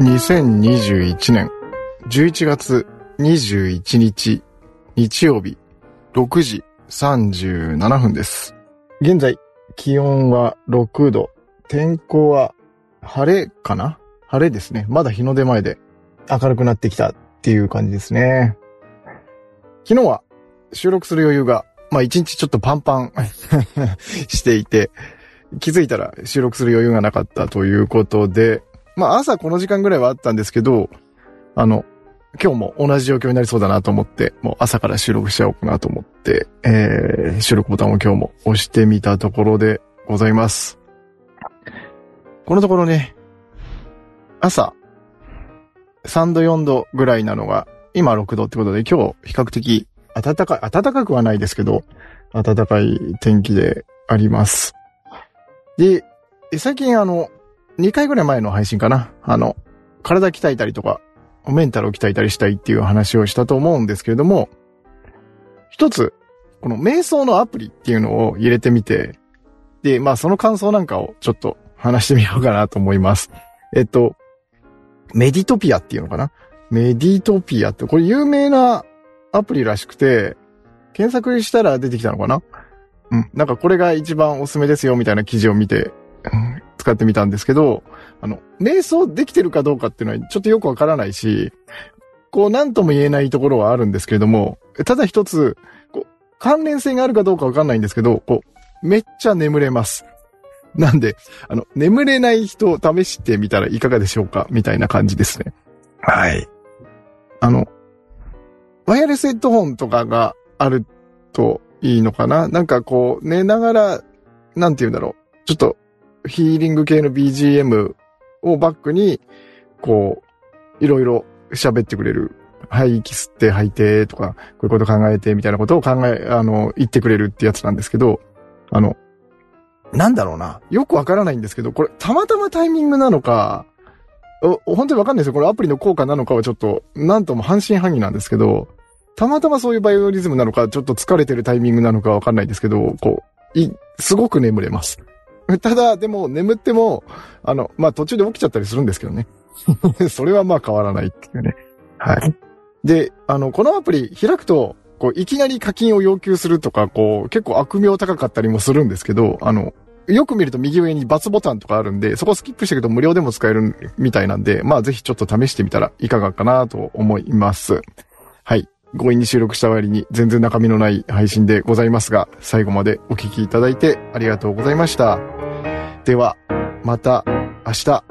2021年11月21日日曜日6時37分です。現在気温は6度、天候は晴れかな？晴れですね。まだ日の出前で明るくなってきたっていう感じですね。昨日は収録する余裕が、まあ一日ちょっとパンパン していて、気づいたら収録する余裕がなかったということで、まあ朝この時間ぐらいはあったんですけど、あの、今日も同じ状況になりそうだなと思って、もう朝から収録しちゃおうかなと思って、えー、収録ボタンを今日も押してみたところでございます。このところね、朝、3度4度ぐらいなのが、今6度ってことで今日比較的暖かい、暖かくはないですけど、暖かい天気であります。で、最近あの、2回ぐらい前の配信かな。あの、体鍛えたりとか、メンタルを鍛えたりしたいっていう話をしたと思うんですけれども、一つ、この瞑想のアプリっていうのを入れてみて、で、まあその感想なんかをちょっと話してみようかなと思います。えっと、メディトピアっていうのかなメディトピアって、これ有名なアプリらしくて、検索したら出てきたのかなうん。なんかこれが一番おすすめですよみたいな記事を見て、うん使ってみたんですけど、あの、瞑想できてるかどうかっていうのはちょっとよくわからないし、こう、なんとも言えないところはあるんですけれども、ただ一つ、こう、関連性があるかどうかわかんないんですけど、こう、めっちゃ眠れます。なんで、あの、眠れない人試してみたらいかがでしょうかみたいな感じですね。はい。あの、ワイヤレスヘッドホンとかがあるといいのかな？なんかこう、寝ながら、なんて言うんだろう。ちょっと、ヒーリング系の BGM をバックに、こう、いろいろ喋ってくれる。はい、息吸って吐いてとか、こういうこと考えてみたいなことを考え、あの、言ってくれるってやつなんですけど、あの、なんだろうな。よくわからないんですけど、これ、たまたまタイミングなのか、本当にわかんないですよ。これアプリの効果なのかはちょっと、なんとも半信半疑なんですけど、たまたまそういうバイオリズムなのか、ちょっと疲れてるタイミングなのかわかんないですけど、こう、い、すごく眠れます。ただ、でも、眠っても、あの、まあ、途中で起きちゃったりするんですけどね。それはまあ変わらないっていうね。はい。で、あの、このアプリ開くと、こう、いきなり課金を要求するとか、こう、結構悪名高かったりもするんですけど、あの、よく見ると右上に×ボタンとかあるんで、そこスキップしていくと無料でも使えるみたいなんで、まあぜひちょっと試してみたらいかがかなと思います。はい。強引に収録した割に全然中身のない配信でございますが、最後までお聴きいただいてありがとうございました。では、また明日